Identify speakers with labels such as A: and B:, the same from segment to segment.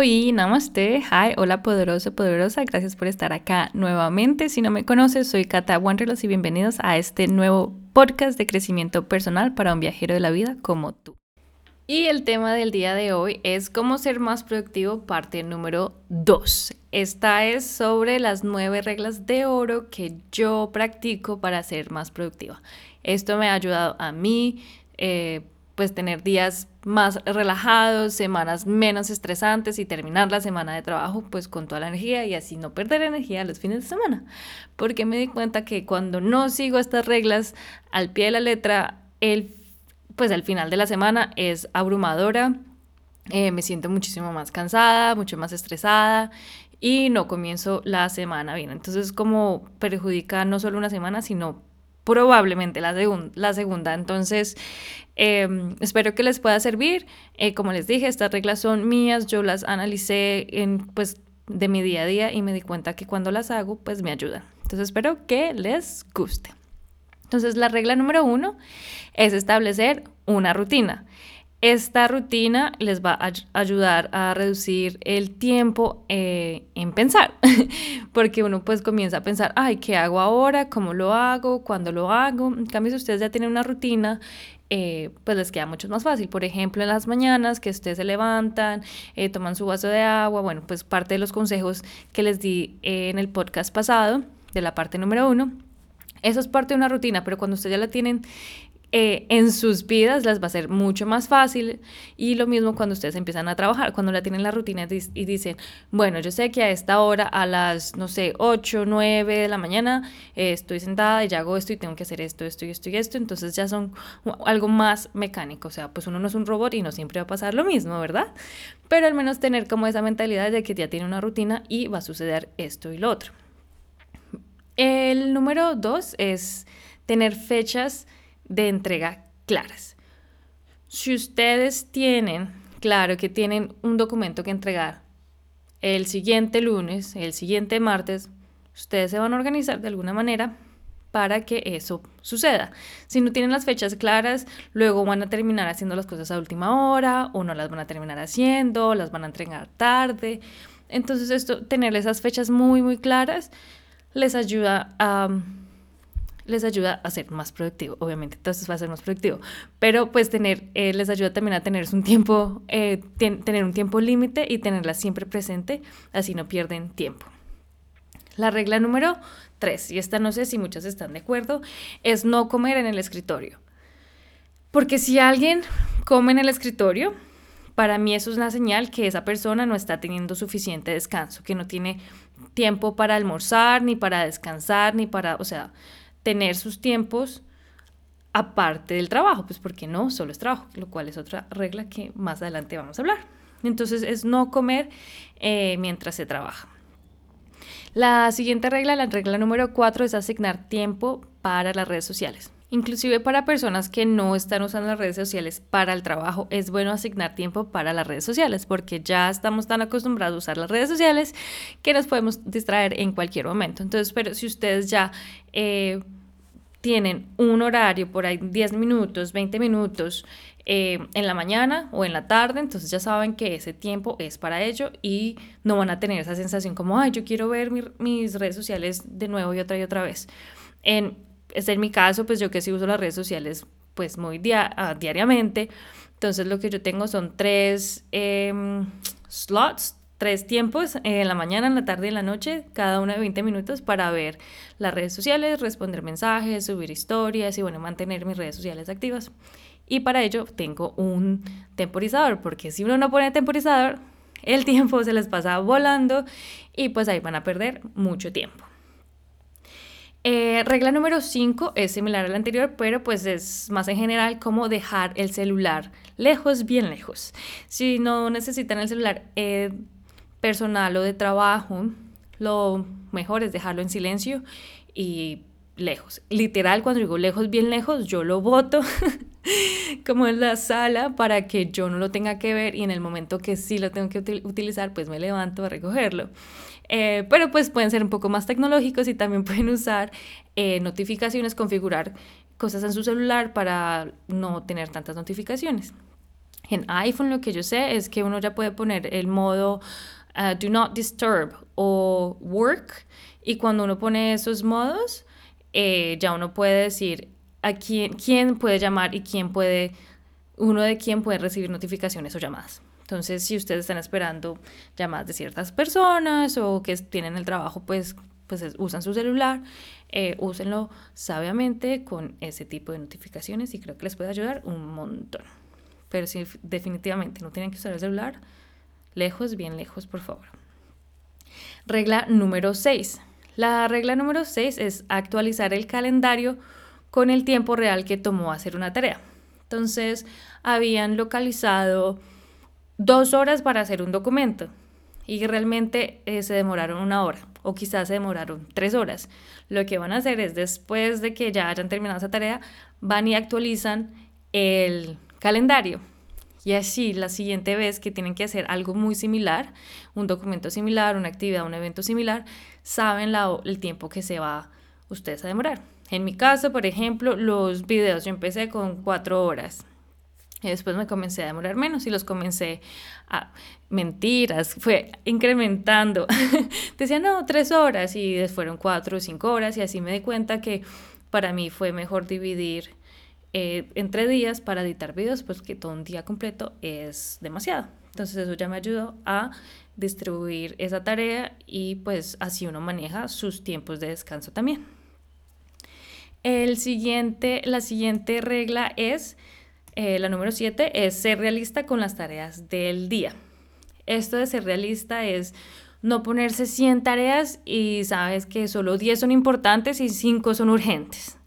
A: Hoy, namaste, hi, hola poderoso, poderosa, gracias por estar acá nuevamente. Si no me conoces, soy Kata Wanderlos y bienvenidos a este nuevo podcast de crecimiento personal para un viajero de la vida como tú. Y el tema del día de hoy es cómo ser más productivo, parte número 2. Esta es sobre las nueve reglas de oro que yo practico para ser más productiva. Esto me ha ayudado a mí, eh, pues tener días más relajados, semanas menos estresantes y terminar la semana de trabajo pues con toda la energía y así no perder energía los fines de semana. Porque me di cuenta que cuando no sigo estas reglas al pie de la letra, el, pues al final de la semana es abrumadora, eh, me siento muchísimo más cansada, mucho más estresada y no comienzo la semana bien. Entonces como perjudica no solo una semana, sino probablemente la, segunda. Entonces, em, espero que les pueda servir. Eh, como les dije, estas reglas son mías, yo las analicé en, pues, de mi día a día y me di cuenta que cuando las hago, pues me ayudan. Entonces, espero que les guste. Entonces, la regla número uno es establecer una rutina. Esta rutina les va a ayudar a reducir el tiempo eh, en pensar, porque uno pues comienza a pensar, ay, ¿qué hago ahora? ¿Cómo lo hago? ¿Cuándo lo hago? En cambio, si ustedes ya tienen una rutina, eh, pues les queda mucho más fácil. Por ejemplo, en las mañanas que ustedes se levantan, eh, toman su vaso de agua, bueno, pues parte de los consejos que les di en el podcast pasado, de la parte número uno, eso es parte de una rutina, pero cuando ustedes ya la tienen eh, en sus vidas las va a ser mucho más fácil y lo mismo cuando ustedes empiezan a trabajar, cuando la tienen la rutina y dicen, bueno, yo sé que a esta hora, a las, no sé, 8, 9 de la mañana, eh, estoy sentada y ya hago esto y tengo que hacer esto, esto y esto y esto, entonces ya son algo más mecánico, o sea, pues uno no es un robot y no siempre va a pasar lo mismo, ¿verdad? Pero al menos tener como esa mentalidad de que ya tiene una rutina y va a suceder esto y lo otro. El número dos es tener fechas de entrega claras. Si ustedes tienen, claro que tienen un documento que entregar el siguiente lunes, el siguiente martes, ustedes se van a organizar de alguna manera para que eso suceda. Si no tienen las fechas claras, luego van a terminar haciendo las cosas a última hora o no las van a terminar haciendo, las van a entregar tarde. Entonces esto, tener esas fechas muy, muy claras les ayuda a les ayuda a ser más productivo, obviamente, entonces va a ser más productivo, pero pues tener, eh, les ayuda también a tener un tiempo, eh, tener un tiempo límite y tenerla siempre presente, así no pierden tiempo. La regla número tres, y esta no sé si muchos están de acuerdo, es no comer en el escritorio. Porque si alguien come en el escritorio, para mí eso es una señal que esa persona no está teniendo suficiente descanso, que no tiene tiempo para almorzar, ni para descansar, ni para, o sea, tener sus tiempos aparte del trabajo, pues porque no, solo es trabajo, lo cual es otra regla que más adelante vamos a hablar. Entonces es no comer eh, mientras se trabaja. La siguiente regla, la regla número cuatro, es asignar tiempo para las redes sociales. Inclusive para personas que no están usando las redes sociales para el trabajo, es bueno asignar tiempo para las redes sociales porque ya estamos tan acostumbrados a usar las redes sociales que nos podemos distraer en cualquier momento. Entonces, pero si ustedes ya eh, tienen un horario por ahí 10 minutos, 20 minutos eh, en la mañana o en la tarde, entonces ya saben que ese tiempo es para ello y no van a tener esa sensación como, ay, yo quiero ver mis redes sociales de nuevo y otra y otra vez. En, es mi caso, pues yo que sí uso las redes sociales pues muy ah, diariamente, entonces lo que yo tengo son tres em, slots, tres tiempos, en la mañana, en la tarde y en la noche, cada uno de 20 minutos para ver las redes sociales, responder mensajes, subir historias y bueno, mantener mis redes sociales activas. Y para ello tengo un temporizador, porque si uno no pone temporizador, el tiempo se les pasa volando y pues ahí van a perder mucho tiempo. Eh, regla número 5 es similar a la anterior, pero pues es más en general como dejar el celular lejos, bien lejos. Si no necesitan el celular eh, personal o de trabajo, lo mejor es dejarlo en silencio y lejos. Literal, cuando digo lejos, bien lejos, yo lo boto como en la sala para que yo no lo tenga que ver y en el momento que sí lo tengo que utilizar, pues me levanto a recogerlo. Eh, pero pues pueden ser un poco más tecnológicos y también pueden usar eh, notificaciones, configurar cosas en su celular para no tener tantas notificaciones. En iPhone lo que yo sé es que uno ya puede poner el modo uh, Do Not Disturb o Work y cuando uno pone esos modos eh, ya uno puede decir a quién, quién puede llamar y quién puede, uno de quién puede recibir notificaciones o llamadas. Entonces, si ustedes están esperando llamadas de ciertas personas o que tienen el trabajo, pues, pues usan su celular, eh, úsenlo sabiamente con ese tipo de notificaciones y creo que les puede ayudar un montón. Pero si definitivamente no tienen que usar el celular, lejos, bien lejos, por favor. Regla número 6. La regla número 6 es actualizar el calendario con el tiempo real que tomó hacer una tarea. Entonces, habían localizado dos horas para hacer un documento y realmente eh, se demoraron una hora o quizás se demoraron tres horas. Lo que van a hacer es después de que ya hayan terminado esa tarea, van y actualizan el calendario. Y así la siguiente vez que tienen que hacer algo muy similar, un documento similar, una actividad, un evento similar, saben el tiempo que se va ustedes a demorar. En mi caso, por ejemplo, los videos, yo empecé con cuatro horas. Y después me comencé a demorar menos y los comencé a mentiras, fue incrementando. Decía, no, tres horas y fueron cuatro o cinco horas y así me di cuenta que para mí fue mejor dividir eh, entre días para editar videos, pues que todo un día completo es demasiado. Entonces eso ya me ayudó a distribuir esa tarea y pues así uno maneja sus tiempos de descanso también. El siguiente, la siguiente regla es, eh, la número 7, es ser realista con las tareas del día. Esto de ser realista es no ponerse 100 tareas y sabes que solo 10 son importantes y 5 son urgentes.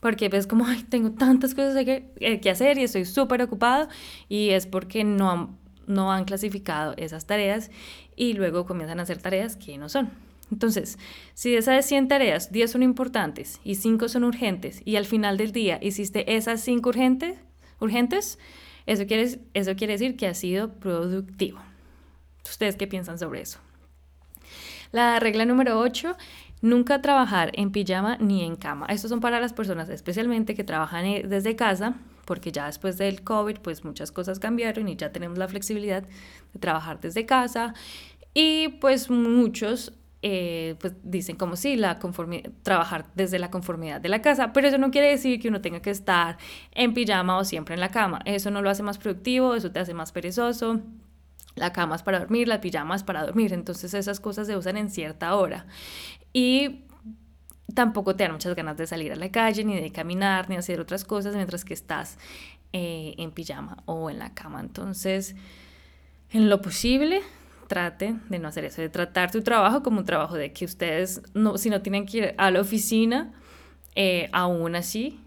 A: Porque ves como, ay, tengo tantas cosas que, eh, que hacer y estoy súper ocupado y es porque no, no han clasificado esas tareas y luego comienzan a hacer tareas que no son. Entonces, si de esas 100 tareas, 10 son importantes y 5 son urgentes y al final del día hiciste esas 5 urgentes, urgentes eso, quiere, eso quiere decir que ha sido productivo. ¿Ustedes qué piensan sobre eso? La regla número 8, nunca trabajar en pijama ni en cama. Estos son para las personas especialmente que trabajan eh, desde casa, porque ya después del COVID, pues muchas cosas cambiaron y ya tenemos la flexibilidad de trabajar desde casa. Y pues muchos eh, pues dicen como si la trabajar desde la conformidad de la casa, pero eso no quiere decir que uno tenga que estar en pijama o siempre en la cama. Eso no lo hace más productivo, eso te hace más perezoso. La cama es para dormir, la pijama es para dormir, entonces esas cosas se usan en cierta hora. Y tampoco te dan muchas ganas de salir a la calle, ni de caminar, ni hacer otras cosas mientras que estás eh, en pijama o en la cama. Entonces, en lo posible, trate de no hacer eso, de tratar tu trabajo como un trabajo de que ustedes, no, si no tienen que ir a la oficina, eh, aún así,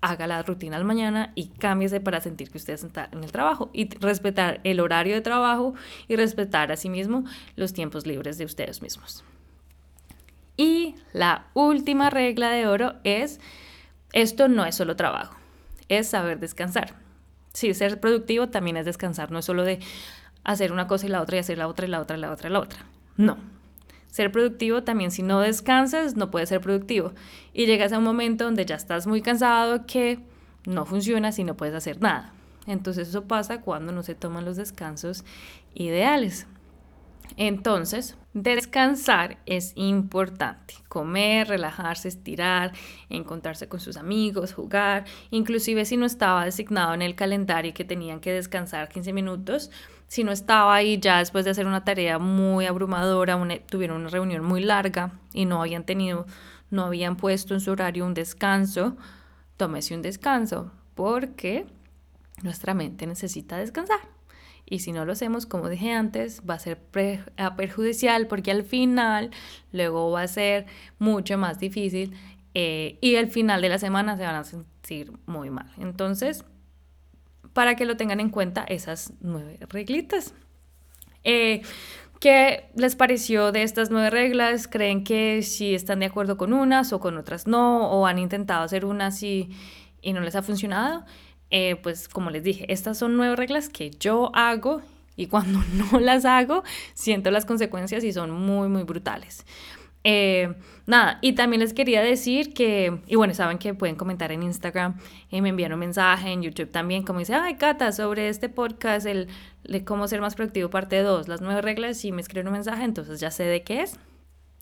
A: haga la rutina al mañana y cámbiese para sentir que ustedes están en el trabajo y respetar el horario de trabajo y respetar a sí mismo los tiempos libres de ustedes mismos. Y la última regla de oro es, esto no es solo trabajo, es saber descansar. Sí, ser productivo también es descansar, no es solo de, hacer una cosa y la otra y hacer la otra y la otra y la otra y la otra. No. Ser productivo también, si no descansas, no puedes ser productivo. Y llegas a un momento donde ya estás muy cansado que no funciona si no puedes hacer nada. Entonces eso pasa cuando no se toman los descansos ideales. Entonces, descansar es importante. Comer, relajarse, estirar, encontrarse con sus amigos, jugar. Inclusive si no estaba designado en el calendario que tenían que descansar 15 minutos, si no estaba ahí ya después de hacer una tarea muy abrumadora, tuvieron una reunión muy larga y no habían tenido, no habían puesto en su horario un descanso, tómese un descanso porque nuestra mente necesita descansar. Y si no lo hacemos, como dije antes, va a ser perjudicial porque al final luego va a ser mucho más difícil eh, y al final de la semana se van a sentir muy mal. Entonces, para que lo tengan en cuenta esas nueve reglitas. Eh, ¿Qué les pareció de estas nueve reglas? ¿Creen que si están de acuerdo con unas o con otras no? ¿O han intentado hacer unas y, y no les ha funcionado? Eh, pues como les dije, estas son nueve reglas que yo hago y cuando no las hago siento las consecuencias y son muy, muy brutales. Eh, nada, y también les quería decir que, y bueno, saben que pueden comentar en Instagram, y me envían un mensaje en YouTube también, como dice, ay, Cata, sobre este podcast, el, de cómo ser más productivo, parte 2, las nueve reglas, y me escriben un mensaje, entonces ya sé de qué es.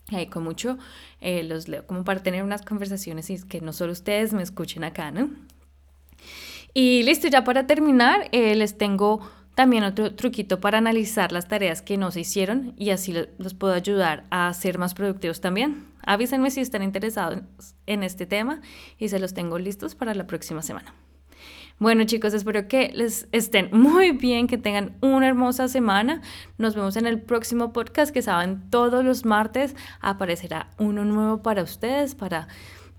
A: Ahí con mucho eh, los leo como para tener unas conversaciones y que no solo ustedes me escuchen acá, ¿no? Y listo, ya para terminar, eh, les tengo también otro truquito para analizar las tareas que no se hicieron y así los puedo ayudar a ser más productivos también. Avísenme si están interesados en este tema y se los tengo listos para la próxima semana. Bueno chicos, espero que les estén muy bien, que tengan una hermosa semana. Nos vemos en el próximo podcast que saben todos los martes aparecerá uno nuevo para ustedes, para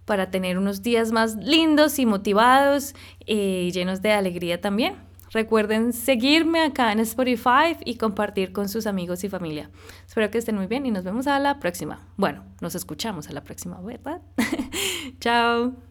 A: para tener unos días más lindos y motivados y llenos de alegría también. Recuerden seguirme acá en Spotify y compartir con sus amigos y familia. Espero que estén muy bien y nos vemos a la próxima. Bueno, nos escuchamos a la próxima, ¿verdad? Chao.